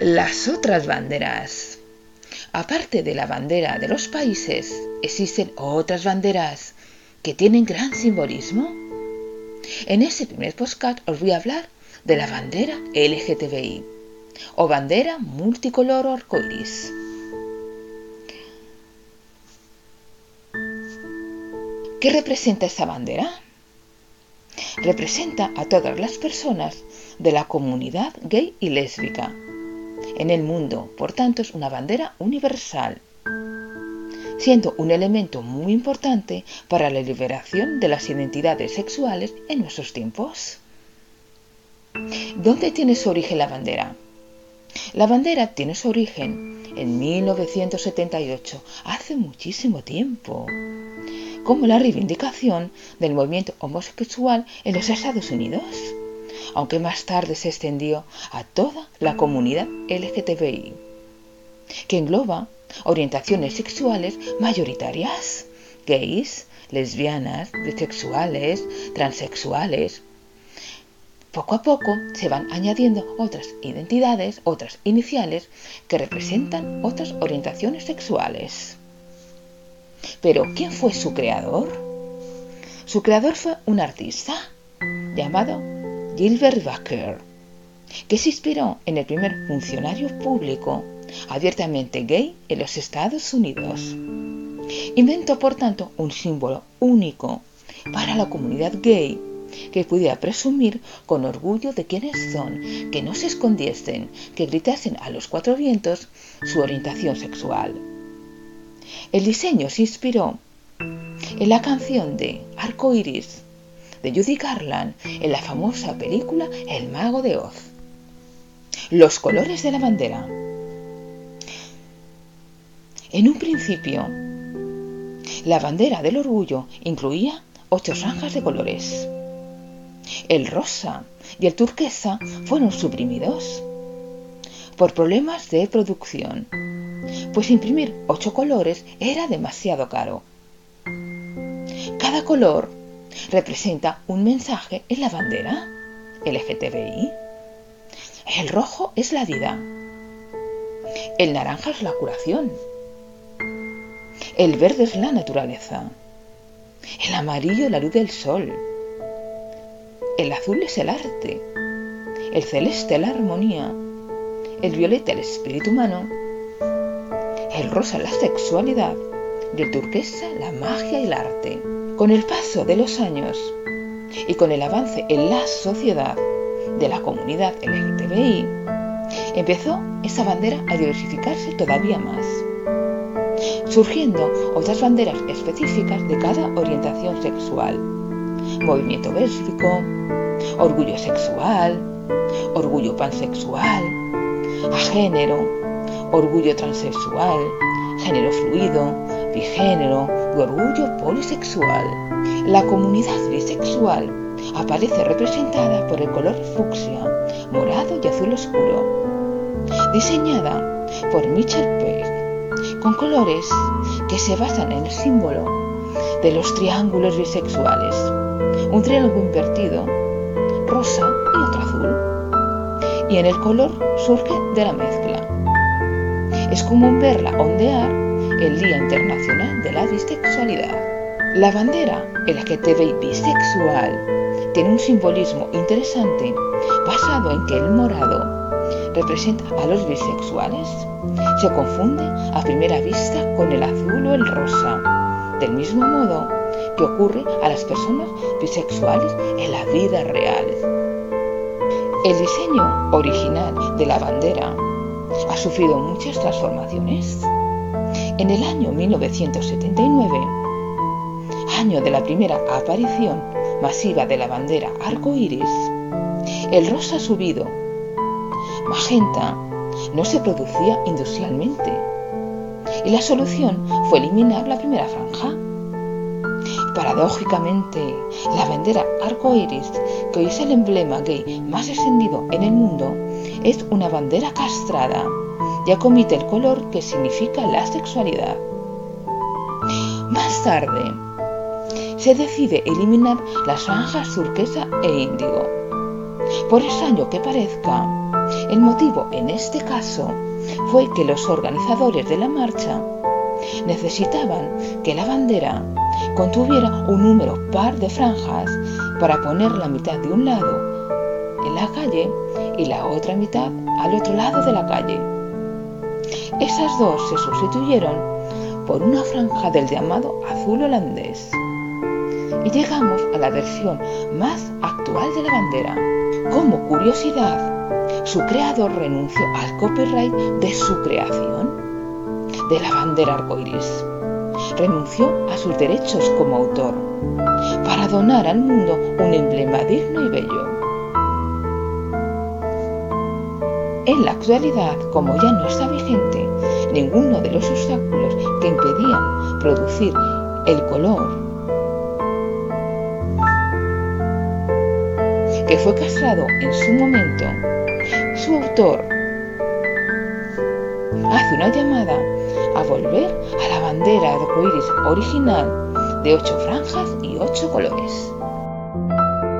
Las otras banderas. Aparte de la bandera de los países, existen otras banderas que tienen gran simbolismo. En este primer podcast os voy a hablar de la bandera LGTBI o bandera multicolor arcoiris. ¿Qué representa esta bandera? Representa a todas las personas de la comunidad gay y lésbica en el mundo, por tanto es una bandera universal, siendo un elemento muy importante para la liberación de las identidades sexuales en nuestros tiempos. ¿Dónde tiene su origen la bandera? La bandera tiene su origen en 1978, hace muchísimo tiempo como la reivindicación del movimiento homosexual en los Estados Unidos, aunque más tarde se extendió a toda la comunidad LGTBI, que engloba orientaciones sexuales mayoritarias, gays, lesbianas, bisexuales, transexuales. Poco a poco se van añadiendo otras identidades, otras iniciales que representan otras orientaciones sexuales. Pero, ¿quién fue su creador? Su creador fue un artista llamado Gilbert Baker, que se inspiró en el primer funcionario público abiertamente gay en los Estados Unidos. Inventó, por tanto, un símbolo único para la comunidad gay que pudiera presumir con orgullo de quienes son, que no se escondiesen, que gritasen a los cuatro vientos su orientación sexual. El diseño se inspiró en la canción de Arco Iris de Judy Garland en la famosa película El Mago de Oz. Los colores de la bandera. En un principio, la bandera del orgullo incluía ocho franjas de colores. El rosa y el turquesa fueron suprimidos por problemas de producción pues imprimir ocho colores era demasiado caro. Cada color representa un mensaje en la bandera LGTBI. El rojo es la vida. El naranja es la curación. El verde es la naturaleza. El amarillo la luz del sol. El azul es el arte. El celeste la armonía. El violeta el espíritu humano el rosa la sexualidad y el turquesa la magia y el arte. Con el paso de los años y con el avance en la sociedad de la comunidad LGTBI, empezó esa bandera a diversificarse todavía más, surgiendo otras banderas específicas de cada orientación sexual. Movimiento lésbico, orgullo sexual, orgullo pansexual, a género, orgullo transexual, género fluido, bigénero y orgullo polisexual. La comunidad bisexual aparece representada por el color fucsia, morado y azul oscuro. Diseñada por Michel Peck, con colores que se basan en el símbolo de los triángulos bisexuales. Un triángulo invertido, rosa y otro azul. Y en el color surge de la mezcla es común verla ondear el Día Internacional de la Bisexualidad. La bandera LGTBI bisexual tiene un simbolismo interesante basado en que el morado representa a los bisexuales. Se confunde a primera vista con el azul o el rosa, del mismo modo que ocurre a las personas bisexuales en la vida real. El diseño original de la bandera ha sufrido muchas transformaciones. En el año 1979, año de la primera aparición masiva de la bandera arco iris, el rosa subido, magenta, no se producía industrialmente y la solución fue eliminar la primera franja. Paradójicamente, la bandera arco iris, que hoy es el emblema gay más extendido en el mundo, es una bandera castrada, ya comite el color que significa la sexualidad. Más tarde, se decide eliminar las franjas turquesa e índigo. Por extraño que parezca, El motivo en este caso fue que los organizadores de la marcha necesitaban que la bandera contuviera un número par de franjas para poner la mitad de un lado en la calle y la otra mitad al otro lado de la calle. Esas dos se sustituyeron por una franja del llamado azul holandés. Y llegamos a la versión más actual de la bandera. Como curiosidad, su creador renunció al copyright de su creación, de la bandera arcoiris. Renunció a sus derechos como autor para donar al mundo un emblema digno y bello. En la actualidad, como ya no está vigente ninguno de los obstáculos que impedían producir el color que fue castrado en su momento, su autor hace una llamada a volver a la bandera arcoíris original de ocho franjas y ocho colores.